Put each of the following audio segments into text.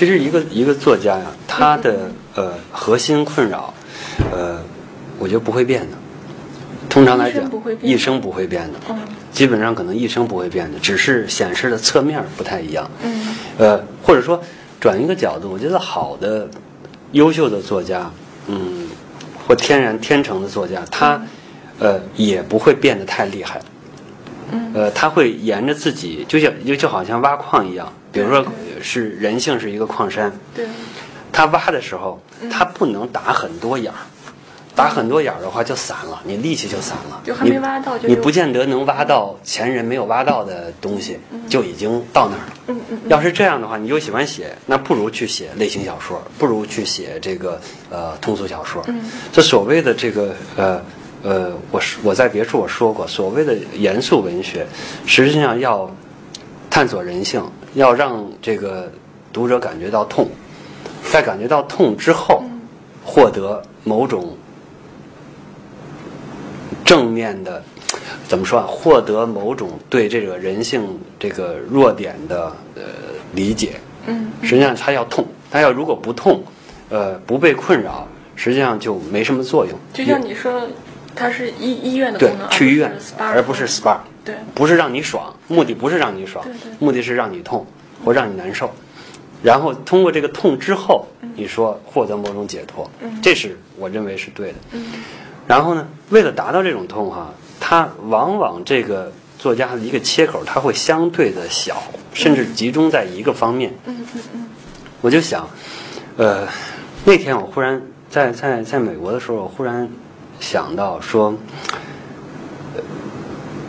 其实一个一个作家呀，他的呃核心困扰，呃，我觉得不会变的。通常来讲，一生不会变的，基本上可能一生不会变的，只是显示的侧面不太一样。嗯，呃，或者说转一个角度，我觉得好的、优秀的作家，嗯，或天然天成的作家，他呃也不会变得太厉害。嗯，呃，他会沿着自己，就像就就好像挖矿一样，比如说是人性是一个矿山，对，他挖的时候，他不能打很多眼儿。打很多眼儿的话就散了，你力气就散了。就还没挖到就，你不见得能挖到前人没有挖到的东西，就已经到那儿了。嗯嗯。要是这样的话，你又喜欢写，那不如去写类型小说，不如去写这个呃通俗小说。嗯。这所谓的这个呃呃，我我在别处我说过，所谓的严肃文学，实际上要探索人性，要让这个读者感觉到痛，在感觉到痛之后，获得某种。正面的，怎么说啊？获得某种对这个人性这个弱点的呃理解。嗯。实际上，他要痛，他要如果不痛，呃，不被困扰，实际上就没什么作用。就像你说，他是医医院的功能，去医院，而不是 SPA。对。不是让你爽，目的不是让你爽，目的是让你痛或让你难受。然后通过这个痛之后，你说获得某种解脱，这是我认为是对的。嗯。然后呢，为了达到这种痛哈，它往往这个作家的一个切口，它会相对的小，甚至集中在一个方面。嗯嗯嗯。我就想，呃，那天我忽然在在在美国的时候，我忽然想到说，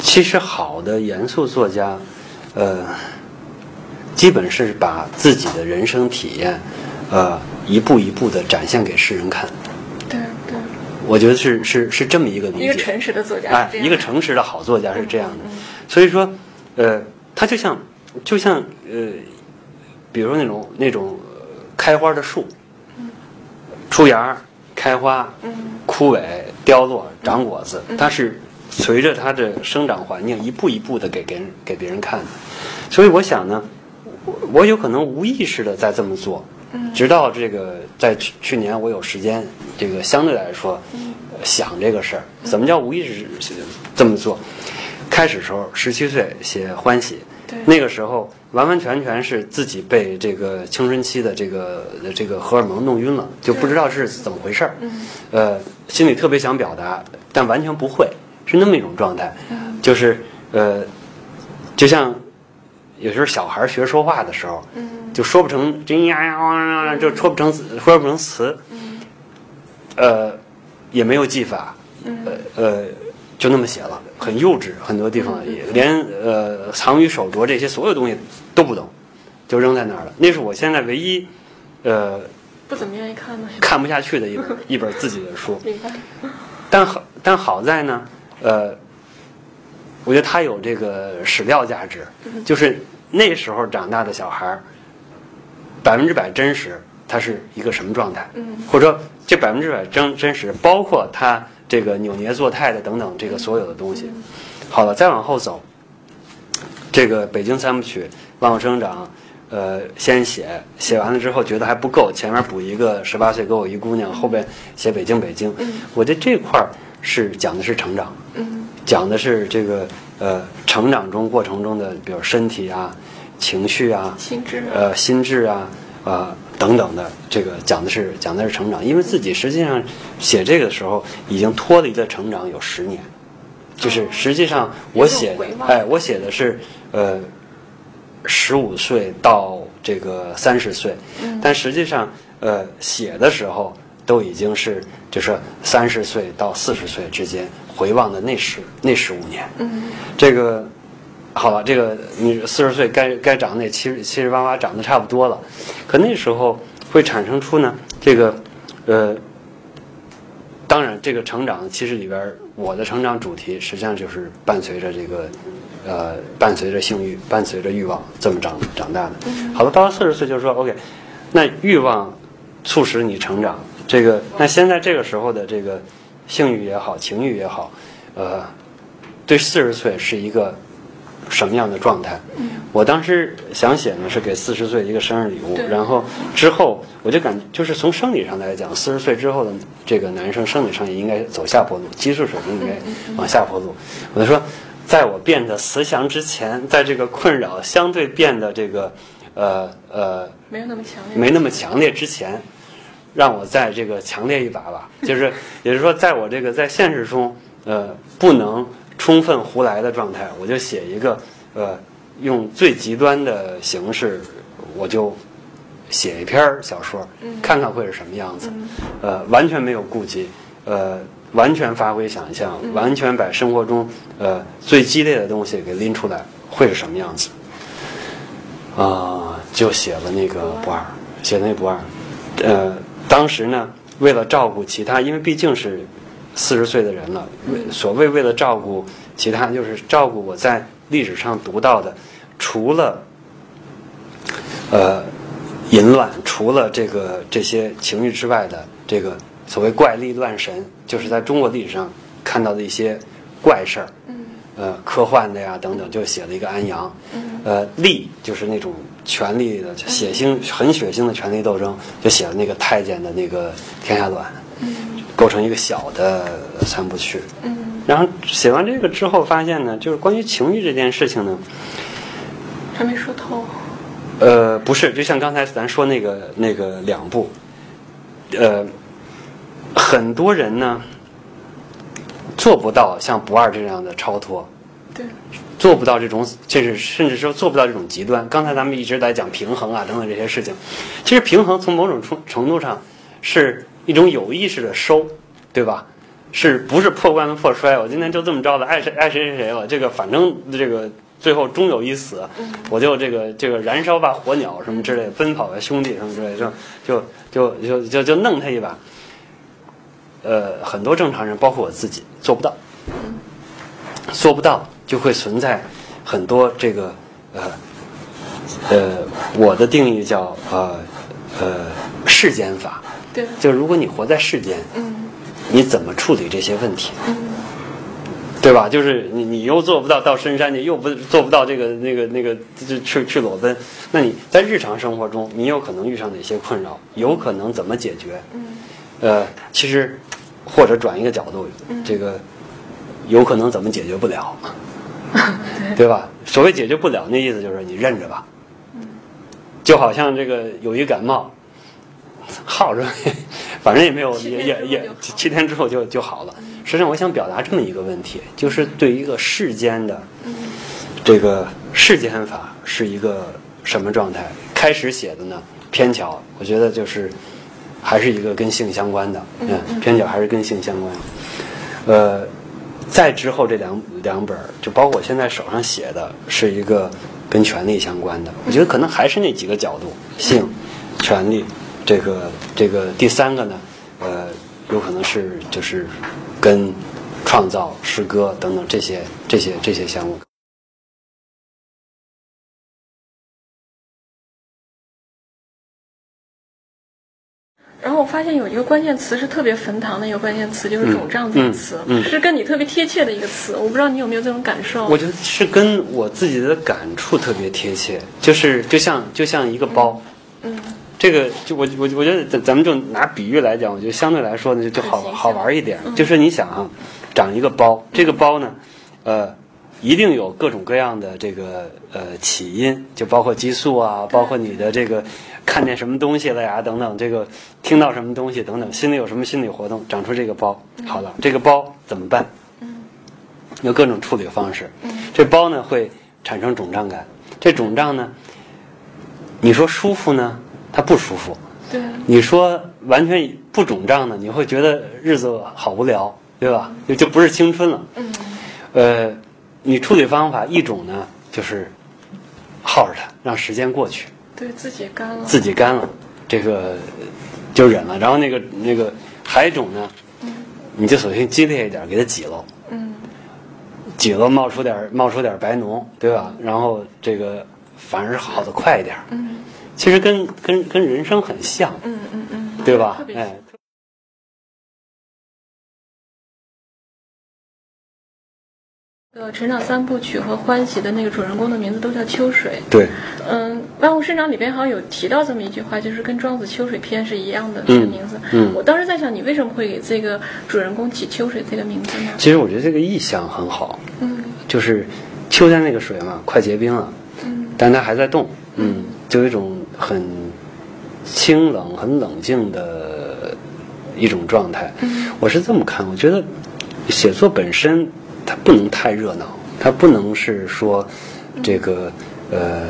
其实好的严肃作家，呃，基本是把自己的人生体验，呃，一步一步的展现给世人看。对对。我觉得是是是这么一个理解，一个诚实的作家，哎，一个诚实的好作家是这样的。所以说，呃，他就像就像呃，比如那种那种开花的树，出芽、开花、枯萎、凋落、长果子，它是随着它的生长环境一步一步的给给人给别人看的。所以我想呢，我有可能无意识的在这么做。直到这个在去去年我有时间，这个相对来说想这个事儿，怎么叫无意识这么做？开始时候十七岁写欢喜，那个时候完完全全是自己被这个青春期的这个这个荷尔蒙弄晕了，就不知道是怎么回事儿。呃，心里特别想表达，但完全不会，是那么一种状态。就是呃，就像有时候小孩学说话的时候。就说不成，真呀呀，就说不成，说不成词。呃，也没有技法，呃呃，就那么写了，很幼稚，很多地方也连呃藏于手镯这些所有东西都不懂，就扔在那儿了。那是我现在唯一呃不怎么愿意看的，看不下去的一本 一本自己的书。但好，但好在呢，呃，我觉得它有这个史料价值，就是那时候长大的小孩儿。百分之百真实，他是一个什么状态？嗯，或者说这百分之百真真实，包括他这个扭捏作态的等等，这个所有的东西。好了，再往后走，这个北京三部曲《万物生长》，呃，先写写完了之后觉得还不够，前面补一个十八岁给我一姑娘，后边写北京北京。嗯，我觉得这块儿是讲的是成长，嗯，讲的是这个呃成长中过程中的，比如身体啊。情绪啊，心智呃，心智啊，呃，等等的，这个讲的是讲的是成长，因为自己实际上写这个的时候已经脱离了成长有十年，就是实际上我写，哎，我写的是呃十五岁到这个三十岁，但实际上呃写的时候都已经是就是三十岁到四十岁之间回望的那十那十五年，嗯，这个。好了，这个你四十岁该该长那七十七十八八长得差不多了，可那时候会产生出呢这个呃，当然这个成长其实里边我的成长主题实际上就是伴随着这个呃伴随着性欲伴随着欲望这么长长大的。好了，到了四十岁就是说 OK，那欲望促使你成长，这个那现在这个时候的这个性欲也好情欲也好，呃，对四十岁是一个。什么样的状态。我当时想写呢是给四十岁一个生日礼物，然后之后我就感就是从生理上来讲，四十岁之后的这个男生生理上也应该走下坡路，激素水平应该往下坡路。我就说，在我变得慈祥之前，在这个困扰相对变得这个呃呃没有那么强烈。没那么强烈之前，让我再这个强烈一把吧。就是，也就是说，在我这个在现实中，呃，不能充分胡来的状态，我就写一个，呃，用最极端的形式，我就写一篇儿小说，看看会是什么样子。呃，完全没有顾忌，呃，完全发挥想象，完全把生活中呃最激烈的东西给拎出来，会是什么样子？啊、就写了那个不二，写那不二。呃，当时呢，为了照顾其他，因为毕竟是四十岁的人了，为所谓为了照顾其他，就是照顾我在历史上读到的，除了呃淫乱，除了这个这些情欲之外的这个所谓怪力乱神，就是在中国历史上看到的一些怪事儿。呃，科幻的呀等等，就写了一个安阳。呃，力就是那种权力的血腥、很血腥的权力斗争，就写了那个太监的那个天下乱，构成一个小的三部曲。然后写完这个之后，发现呢，就是关于情欲这件事情呢，还没说透。呃，不是，就像刚才咱说那个那个两部，呃，很多人呢做不到像不二这样的超脱，对，做不到这种，就是甚至说做不到这种极端。刚才咱们一直在讲平衡啊等等这些事情，其实平衡从某种程程度上是一种有意识的收，对吧？是不是破罐子破摔？我今天就这么着了，爱谁爱谁谁谁了，这个反正这个最后终有一死，我就这个这个燃烧吧火鸟什么之类，奔跑吧兄弟什么之类，就就就就就就弄他一把。呃，很多正常人，包括我自己，做不到。做不到，就会存在很多这个呃呃，我的定义叫呃呃世间法，对，就如果你活在世间，嗯你怎么处理这些问题？嗯对吧？就是你你又做不到到深山去，又不做不到这个那个那个去去裸奔，那你在日常生活中，你有可能遇上哪些困扰？有可能怎么解决？嗯呃，其实或者转一个角度，这个有可能怎么解决不了，对吧？所谓解决不了，那意思就是你认着吧。就好像这个有一感冒，耗着，反正也没有也也也七天之后就就好了。实际上，我想表达这么一个问题，就是对一个世间的这个世间法是一个什么状态？开始写的呢偏巧，我觉得就是还是一个跟性相关的，嗯，偏巧还是跟性相关。呃，再之后这两两本，就包括我现在手上写的，是一个跟权力相关的。我觉得可能还是那几个角度：性、权力，这个这个第三个呢，呃，有可能是就是跟创造、诗歌等等这些这些这些相关。发现有一个关键词是特别坟堂的一个关键词，就是“肿胀”这个词，嗯嗯是跟你特别贴切的一个词。我不知道你有没有这种感受？我觉得是跟我自己的感触特别贴切，就是就像就像一个包，嗯这个就我我我觉得咱咱们就拿比喻来讲，我觉得相对来说呢就就好好玩一点。就是你想啊，长一个包，这个包呢，呃，一定有各种各样的这个呃起因，就包括激素啊，包括你的这个看见什么东西了呀等等，这个听到什么东西等等，心里有什么心理活动，长出这个包。好了，这个包怎么办？有各种处理方式。这包呢会产生肿胀感，这肿胀呢，你说舒服呢，它不舒服；对，你说完全不肿胀呢，你会觉得日子好无聊，对吧？就就不是青春了。嗯呃，你处理方法一种呢就是耗着它，让时间过去，对自己干了，自己干了，这个就忍了。然后那个那个还有一种呢，你就索性激烈一点，给它挤了。嗯挤了冒出点冒出点白脓，对吧？然后这个反而是好的快一点。嗯其实跟跟跟人生很像，嗯嗯嗯，对吧特？别哎，呃，成长三部曲和欢喜的那个主人公的名字都叫秋水。对，嗯，《万物生长》里边好像有提到这么一句话，就是跟庄子《秋水篇》是一样的这个名字。嗯，我当时在想，你为什么会给这个主人公起秋水这个名字呢？其实我觉得这个意象很好。嗯，就是秋天那个水嘛，快结冰了。嗯，但它还在动。嗯，就有一种很清冷、很冷静的一种状态。嗯，我是这么看，我觉得写作本身。它不能太热闹，它不能是说这个呃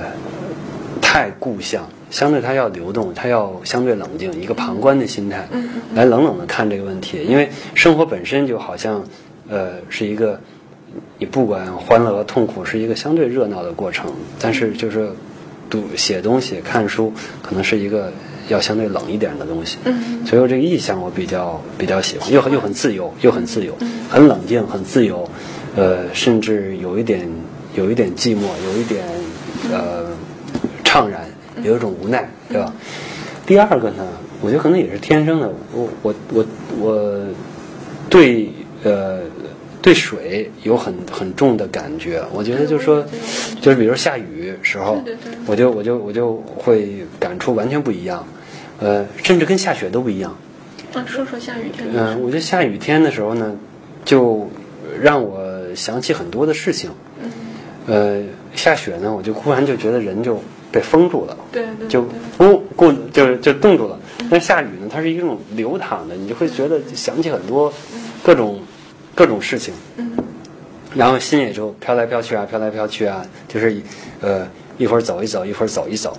太故乡，相对它要流动，它要相对冷静，一个旁观的心态来冷冷的看这个问题。因为生活本身就好像呃是一个，你不管欢乐和痛苦是一个相对热闹的过程，但是就是读写东西、看书可能是一个要相对冷一点的东西。嗯所以说这个意象我比较比较喜欢，又很又很自由，又很自由，很冷静，很自由。呃，甚至有一点，有一点寂寞，有一点呃怅然，有一种无奈，对吧？第二个呢，我觉得可能也是天生的。我我我我对呃对水有很很重的感觉。我觉得就是说，就是比如下雨时候，我就我就我就会感触完全不一样。呃，甚至跟下雪都不一样。啊，说说下雨天。嗯，我觉得下雨天的时候呢，就让我。想起很多的事情，呃，下雪呢，我就忽然就觉得人就被封住了，对对，就不固就就冻住了。但下雨呢，它是一种流淌的，你就会觉得想起很多各种各种事情，然后心也就飘来飘去啊，飘来飘去啊，就是呃一会儿走一走，一会儿走一走，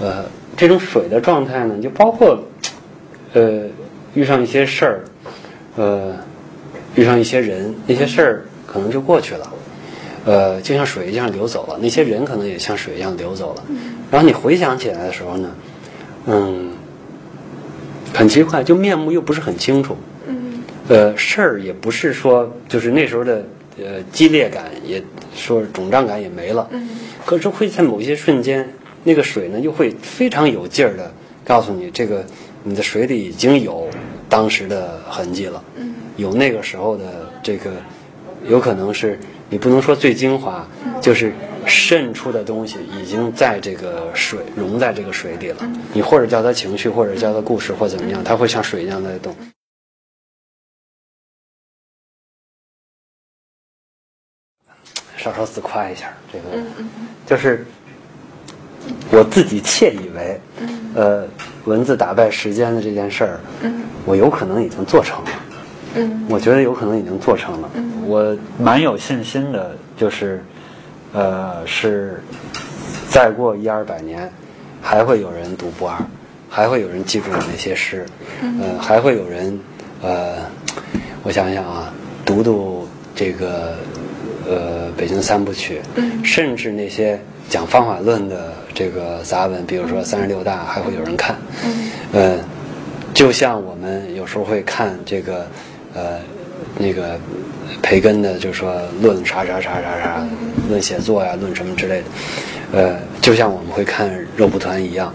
呃，这种水的状态呢，就包括呃遇上一些事儿，呃遇上一些人，那些事儿。可能就过去了，呃，就像水一样流走了。那些人可能也像水一样流走了。然后你回想起来的时候呢，嗯，很奇怪，就面目又不是很清楚。嗯。呃，事儿也不是说，就是那时候的呃激烈感，也说肿胀感也没了。嗯。可是会在某些瞬间，那个水呢，又会非常有劲儿的告诉你，这个你的水里已经有当时的痕迹了。嗯。有那个时候的这个。有可能是你不能说最精华，就是渗出的东西已经在这个水融在这个水里了。你或者叫它情绪，或者叫它故事，或怎么样，它会像水一样在动。稍稍自夸一下，这个就是我自己窃以为，呃，文字打败时间的这件事儿，我有可能已经做成了。嗯，我觉得有可能已经做成了。我蛮有信心的，就是，呃，是再过一二百年，还会有人读不二，还会有人记住我那些诗，呃，还会有人，呃，我想想啊，读读这个，呃，北京三部曲，甚至那些讲方法论的这个杂文，比如说三十六大，还会有人看。嗯，就像我们有时候会看这个。呃，那个培根的，就是说论啥啥啥啥啥，论写作呀，论什么之类的，呃，就像我们会看肉蒲团一样。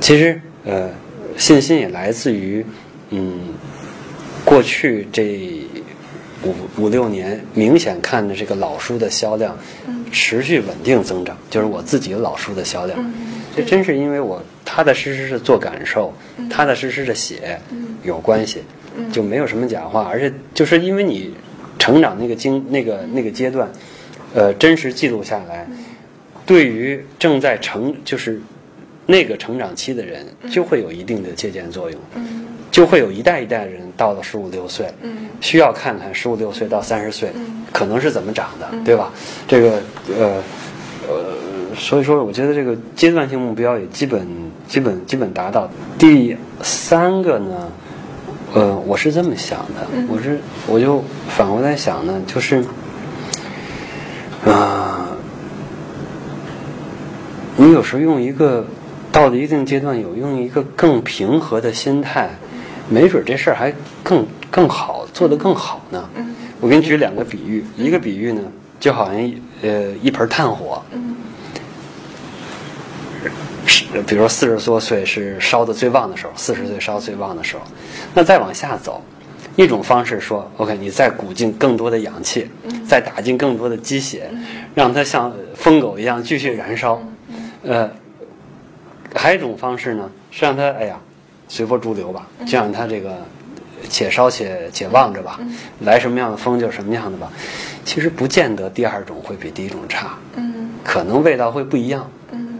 其实，呃，信心也来自于，嗯，过去这五五六年，明显看的这个老书的销量持续稳定增长，就是我自己老书的销量。这真是因为我踏踏实实的做感受，踏踏实实的写有关系。就没有什么假话，而且就是因为你成长那个经那个那个阶段，呃，真实记录下来，对于正在成就是那个成长期的人，就会有一定的借鉴作用，就会有一代一代人到了十五六岁，需要看看十五六岁到三十岁可能是怎么长的，对吧？这个呃呃，所以说我觉得这个阶段性目标也基本基本基本达到。第三个呢？呃，我是这么想的，我是我就反过来想呢，就是啊，你有时候用一个到了一定阶段，有用一个更平和的心态，没准这事儿还更更好，做得更好呢。我给你举两个比喻，一个比喻呢，就好像呃一盆炭火。是比如说四十多岁是烧的最旺的时候，四十岁烧最旺的时候，那再往下走，一种方式说，OK，你再鼓进更多的氧气，再打进更多的鸡血，让它像疯狗一样继续燃烧。呃，还有一种方式呢，是让它哎呀随波逐流吧，就让它这个且烧且且望着吧，来什么样的风就什么样的吧。其实不见得第二种会比第一种差，嗯可能味道会不一样。嗯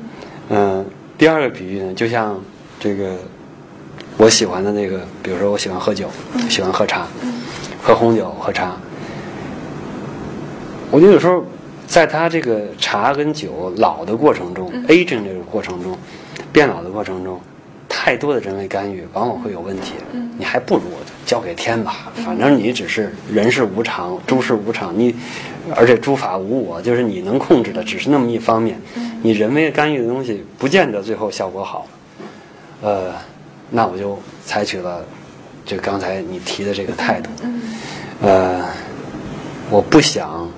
嗯，第二个比喻呢，就像这个我喜欢的那个，比如说我喜欢喝酒，喜欢喝茶，喝红酒、喝茶。我觉得有时候在他这个茶跟酒老的过程中、a g i n g 这个过程中，变老的过程中，太多的人为干预往往会有问题。你还不如交给天吧，反正你只是人是无常，诸事无常，你而且诸法无我，就是你能控制的只是那么一方面。你人为干预的东西，不见得最后效果好。呃，那我就采取了就刚才你提的这个态度。呃，我不想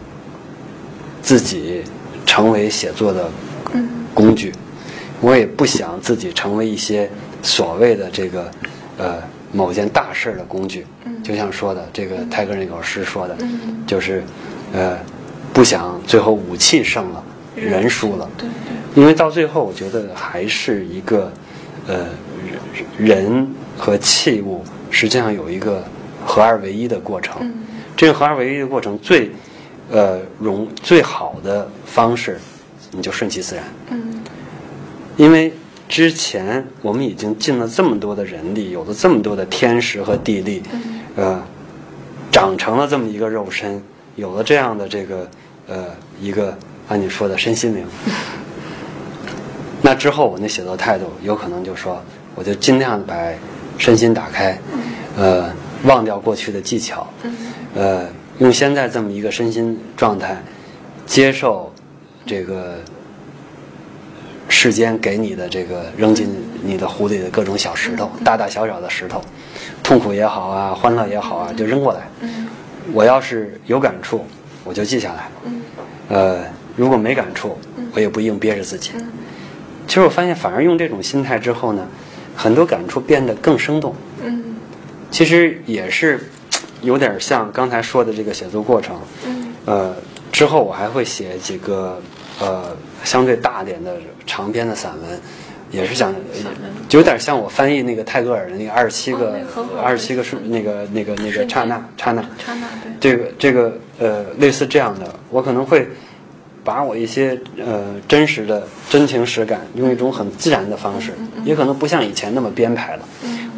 自己成为写作的工具，我也不想自己成为一些所谓的这个呃某件大事儿的工具。就像说的这个泰戈尔那首诗说的，就是呃不想最后武器胜了，人输了。对对因为到最后，我觉得还是一个，呃，人人和器物实际上有一个合二为一的过程。嗯这个合二为一的过程最，呃，容最好的方式，你就顺其自然。嗯因为之前我们已经尽了这么多的人力，有了这么多的天时和地利，呃，长成了这么一个肉身，有了这样的这个呃一个按你说的身心灵。那之后我那写作态度有可能就说，我就尽量把身心打开，呃，忘掉过去的技巧，呃，用现在这么一个身心状态，接受这个世间给你的这个扔进你的湖里的各种小石头，大大小小的石头，痛苦也好啊，欢乐也好啊，就扔过来。我要是有感触，我就记下来。呃，如果没感触，我也不硬憋着自己。其实我发现，反而用这种心态之后呢，很多感触变得更生动。嗯其实也是有点像刚才说的这个写作过程。嗯呃，之后我还会写几个呃相对大点的长篇的散文，也是想就有点像我翻译那个泰戈尔的那个二十七哦个二十七个数那个那个那个刹那刹那。刹那对。这个这个呃，类似这样的，我可能会把我一些呃真实的真情实感，用一种很自然的方式，也可能不像以前那么编排了，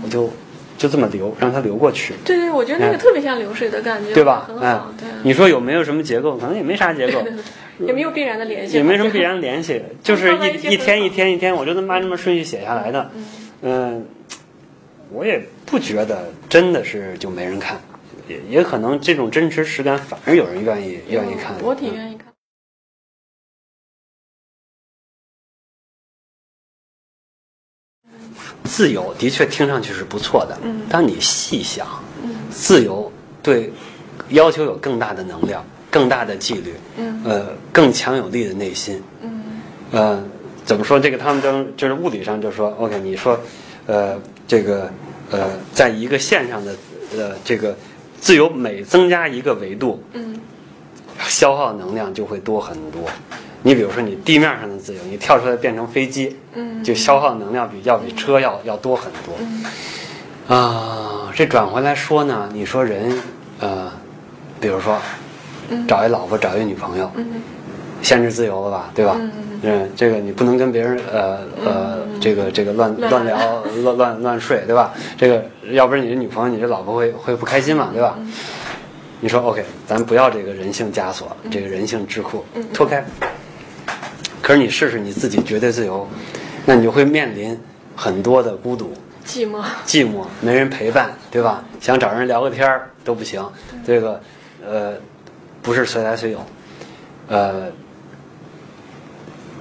我就就这么流，让它流过去，对对，我觉得那个特别像流水的感觉，对吧？很哎。你说有没有什么结构？可能也没啥结构，也没有必然的联系，也没什么必然联系，就是一一一天一天一天，我就这么按这么顺序写下来的。嗯，我也不觉得真的是就没人看，也也可能这种真实实感反而有人愿意愿意看。我挺愿意自由的确听上去是不错的，嗯。当你细想，自由对要求有更大的能量、更大的纪律，嗯。呃，更强有力的内心，嗯。呃，怎么说？这个他们都就是物理上就说，OK，你说，呃，这个呃，在一个线上的呃这个自由每增加一个维度，嗯。消耗能量就会多很多。你比如说，你地面上的自由，你跳出来变成飞机，嗯就消耗能量比要比车要要多很多。啊，这转回来说呢，你说人，呃，比如说找一老婆，找一女朋友，嗯限制自由了吧，对吧？嗯，这个你不能跟别人呃呃，这个这个乱乱乱聊、乱乱乱睡，对吧？这个要不然你这女朋友、你这老婆会会不开心嘛，对吧？你说 OK，咱不要这个人性枷锁，这个人性智库脱开。可是你试试你自己绝对自由，那你就会面临很多的孤独、寂寞，寂寞，没人陪伴，对吧？想找人聊个天儿都不行，这个呃不是随来随有，呃。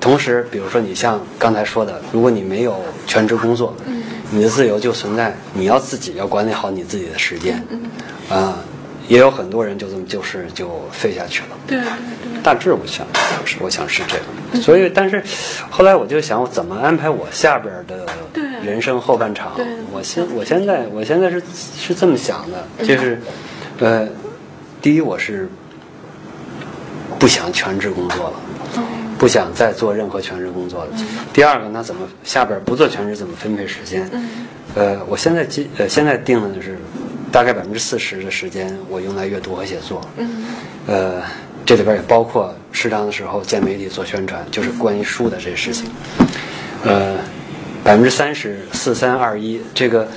同时，比如说你像刚才说的，如果你没有全职工作，你的自由就存在你要自己要管理好你自己的时间，啊、也有很多人就这么就是就废下去了。对对对。大致我想是我想是这个。所以，但是后来我就想，我怎么安排我下边的人生后半场？我现我现在我现在是是这么想的，就是，呃，第一我是不想全职工作了。不想再做任何全职工作了。第二个，那怎么下边不做全职怎么分配时间？呃，我现在基呃现在定的就是大概百分之四十的时间我用来阅读和写作。呃，这里边也包括适当的时候见媒体做宣传，就是关于书的这些事情。呃，百分之三十四三二一，这个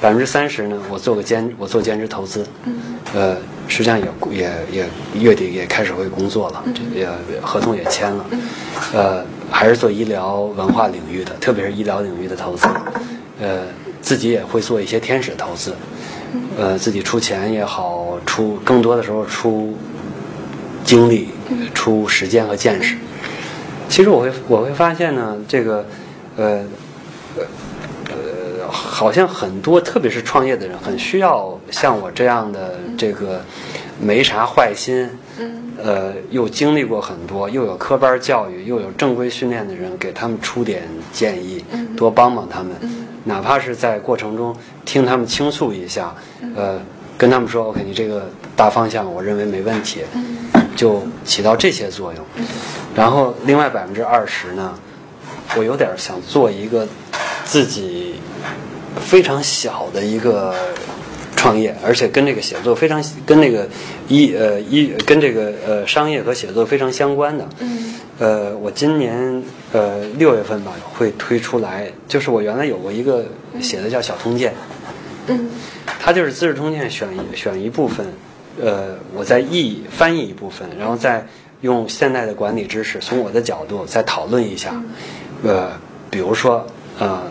百分之三十呢，我做个兼我做兼职投资。呃，实际上也也也月底也开始会工作了，这也合同也签了。呃，还是做医疗文化领域的，特别是医疗领域的投资。呃，自己也会做一些天使投资。呃，自己出钱也好，出更多的时候出精力、出时间和见识。其实我会我会发现呢，这个呃呃，好像很多，特别是创业的人，很需要像我这样的这个没啥坏心，呃，又经历过很多，又有科班教育，又有正规训练的人，给他们出点建议，多帮帮他们，哪怕是在过程中听他们倾诉一下，呃，跟他们说，OK，你这个大方向我认为没问题，就起到这些作用。然后另外百分之二十呢，我有点想做一个自己非常小的一个创业，而且跟这个写作非常跟那个一呃一跟这个呃商业和写作非常相关的。嗯。呃，我今年呃六月份吧会推出来，就是我原来有过一个写的叫《小通鉴》，嗯。它就是《资治通鉴》选一选一部分，呃，我再译翻译一部分，然后再用现代的管理知识，从我的角度再讨论一下，呃，比如说呃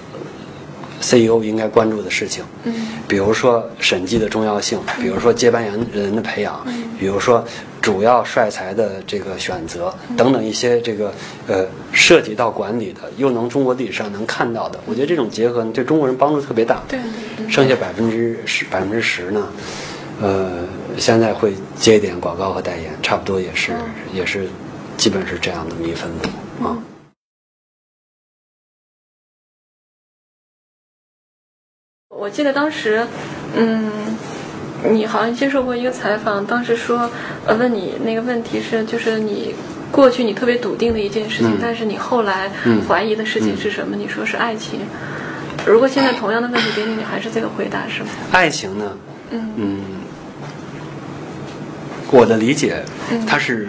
，CEO 应该关注的事情，嗯。比如说审计的重要性，比如说接班人人的培养，比如说主要帅才的这个选择等等一些这个呃涉及到管理的，又能中国历史上能看到的，我觉得这种结合呢对中国人帮助特别大。对对剩下百分之十百分之十呢，呃，现在会接一点广告和代言，差不多也是、也是基本是这样的一分布啊。我记得当时，嗯，你好像接受过一个采访，当时说，呃，问你那个问题是，就是你过去你特别笃定的一件事情，嗯但是你后来嗯怀疑的事情是什么？你说是爱情。如果现在同样的问题给你，你还是这个回答是吗？爱情呢，嗯嗯，我的理解，它是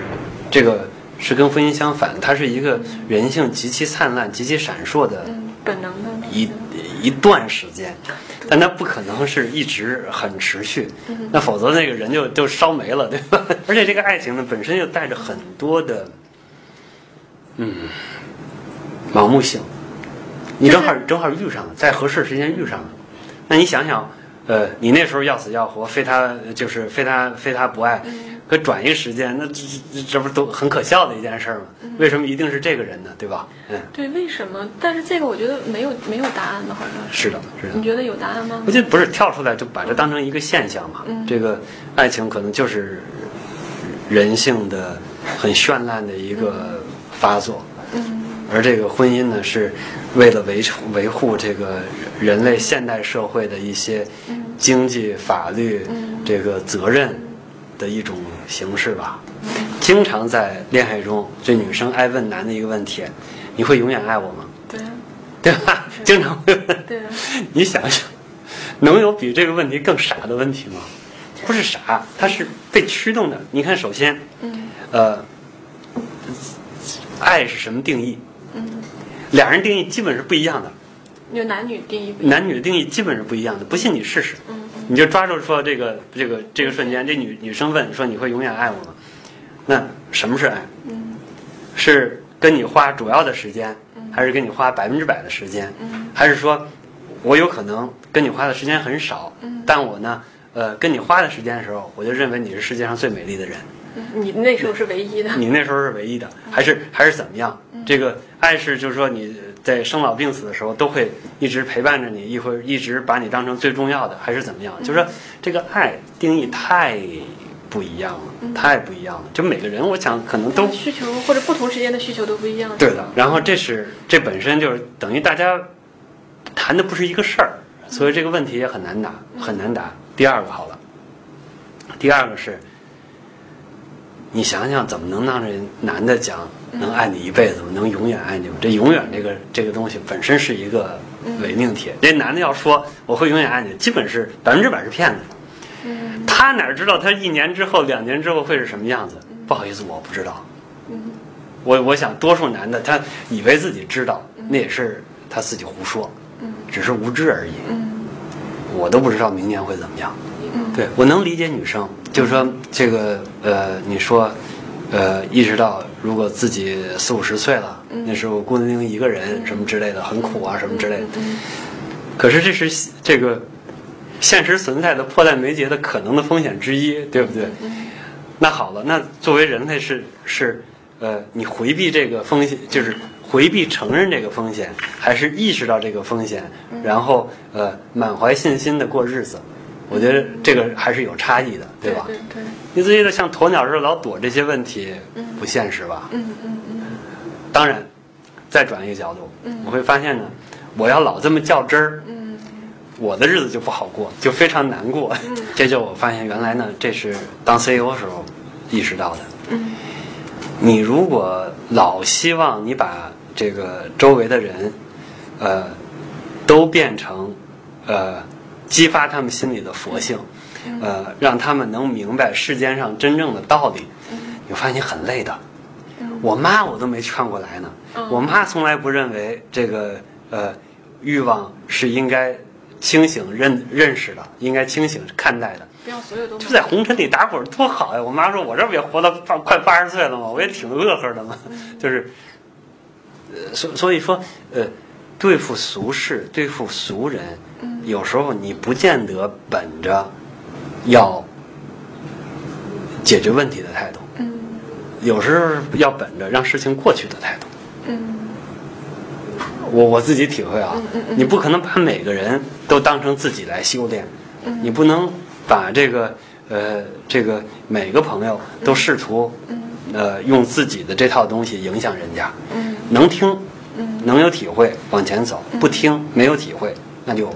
这个是跟婚姻相反，它是一个人性极其灿烂、极其闪烁的嗯，本能的一一段时间，但它不可能是一直很持续，那否则那个人就就烧没了，对吧？而且这个爱情呢，本身又带着很多的，嗯，盲目性。你正好正好遇上了，在合适时间遇上了，那你想想，呃，你那时候要死要活，非他就是非他非他不爱，可转移时间，那这这这不都很可笑的一件事儿吗？为什么一定是这个人呢？对吧？嗯，对，为什么？但是这个我觉得没有没有答案的，好像是。是的，是的你。觉得有答案吗我？觉得不是跳出来就把这当成一个现象嘛。嗯这个爱情可能就是人性的很绚烂的一个发作，嗯而这个婚姻呢，是为了维护维护这个人类现代社会的一些经济、法律嗯这个责任的一种形式吧。经常在恋爱中，这女生爱问男的一个问题：“你会永远爱我吗对啊，？”对吧？经常会问。对啊，你想想，能有比这个问题更傻的问题吗？不是傻，它是被驱动的。你看，首先，嗯呃，爱是什么定义？嗯，俩人定义基本是不一样的，有男女定义不一样。男女的定义基本是不一样的。不信你试试，嗯你就抓住说这个这个这个瞬间，这女女生问说你会永远爱我吗？那什么是爱？嗯是跟你花主要的时间，还是跟你花百分之百的时间？嗯还是说，我有可能跟你花的时间很少，嗯但我呢，呃，跟你花的时间的时候，我就认为你是世界上最美丽的人，嗯，你那时候是唯一的。你那时候是唯一的，还是还是怎么样？这个爱是就是说你在生老病死的时候都会一直陪伴着你，一会儿一直把你当成最重要的，还是怎么样？就是说这个爱定义太不一样了，太不一样了。就每个人，我想可能都需求或者不同时间的需求都不一样。对的。然后这是这本身就是等于大家谈的不是一个事儿，所以这个问题也很难答，很难答。第二个好了，第二个是，你想想怎么能让这男的讲能爱你一辈子，能永远爱你吗？这永远这个这个东西本身是一个伪命题。这男的要说我会永远爱你，基本是百分之百是骗子。嗯他哪知道他一年之后、两年之后会是什么样子？不好意思，我不知道。嗯我我想，多数男的他以为自己知道，那也是他自己胡说，嗯只是无知而已。嗯我都不知道明年会怎么样。嗯对我能理解女生，就是说这个呃，你说呃，意识到如果自己四五十岁了，那时候孤零零一个人什么之类的，很苦啊什么之类的。嗯可是这是这个现实存在的迫在眉睫的可能的风险之一，对不对？那好了，那作为人类是是呃，你回避这个风险，就是回避承认这个风险，还是意识到这个风险，然后呃满怀信心的过日子？我觉得这个还是有差异的，对吧？对对，你自己的像鸵鸟似的老躲这些问题，不现实吧？嗯嗯嗯当然，再转一个角度，嗯我会发现呢，我要老这么较真儿，嗯我的日子就不好过，就非常难过。这就我发现原来呢，这是当 CEO 时候意识到的。嗯你如果老希望你把这个周围的人，呃，都变成，呃，激发他们心里的佛性，呃，让他们能明白世间上真正的道理，你会发现你很累的。我妈我都没劝过来呢，我妈从来不认为这个呃欲望是应该清醒认认识的，应该清醒看待的。不要所有都就在红尘里打滚多好呀！我妈说，我这不也活到八快八十岁了吗？我也挺乐呵的嘛。就是，呃，所所以说，呃，对付俗事，对付俗人，有时候你不见得本着要解决问题的态度，嗯。有时候要本着让事情过去的态度。嗯。我我自己体会啊，你不可能把每个人都当成自己来修炼，你不能把这个呃这个每个朋友都试图呃用自己的这套东西影响人家，嗯。能听能有体会往前走，不听没有体会那就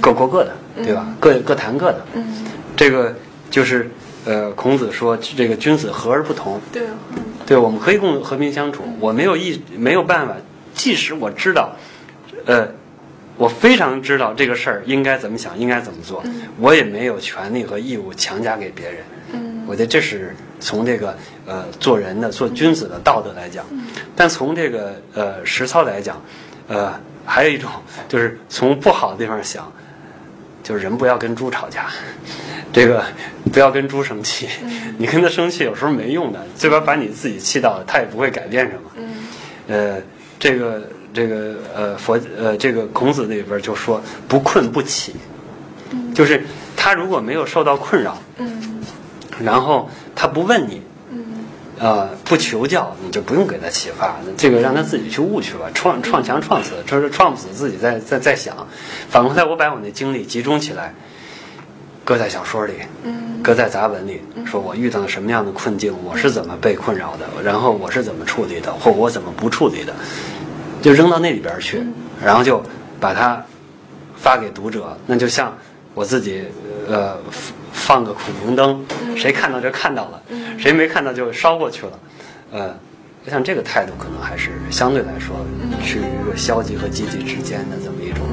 各过各的，对吧？各各谈各的，嗯，这个就是呃孔子说这个君子和而不同，对，我们可以共和平相处。我没有意，没有办法。即使我知道，呃，我非常知道这个事儿应该怎么想，应该怎么做，我也没有权利和义务强加给别人。嗯。我觉得这是从这个呃做人的、做君子的道德来讲，但从这个呃实操来讲，呃，还有一种就是从不好的地方想，就是人不要跟猪吵架，这个不要跟猪生气，你跟他生气有时候没用的，最后把你自己气到了，他也不会改变什么。嗯。呃，这个这个呃佛呃这个孔子里边就说不困不起，就是他如果没有受到困扰，嗯。然后他不问你，嗯。呃，不求教，你就不用给他启发，这个让他自己去悟去吧，撞撞墙撞死，就是撞不死自己在在在想。反过来，我把我那精力集中起来，搁在小说里，嗯。搁在杂文里，说我遇到了什么样的困境，我是怎么被困扰的，然后我是怎么处理的，或我怎么不处理的，就扔到那里边去，然后就把它发给读者，那就像我自己呃放个孔明灯，谁看到就看到了，谁没看到就烧过去了，呃，我想这个态度可能还是相对来说是于一个消极和积极之间的这么一种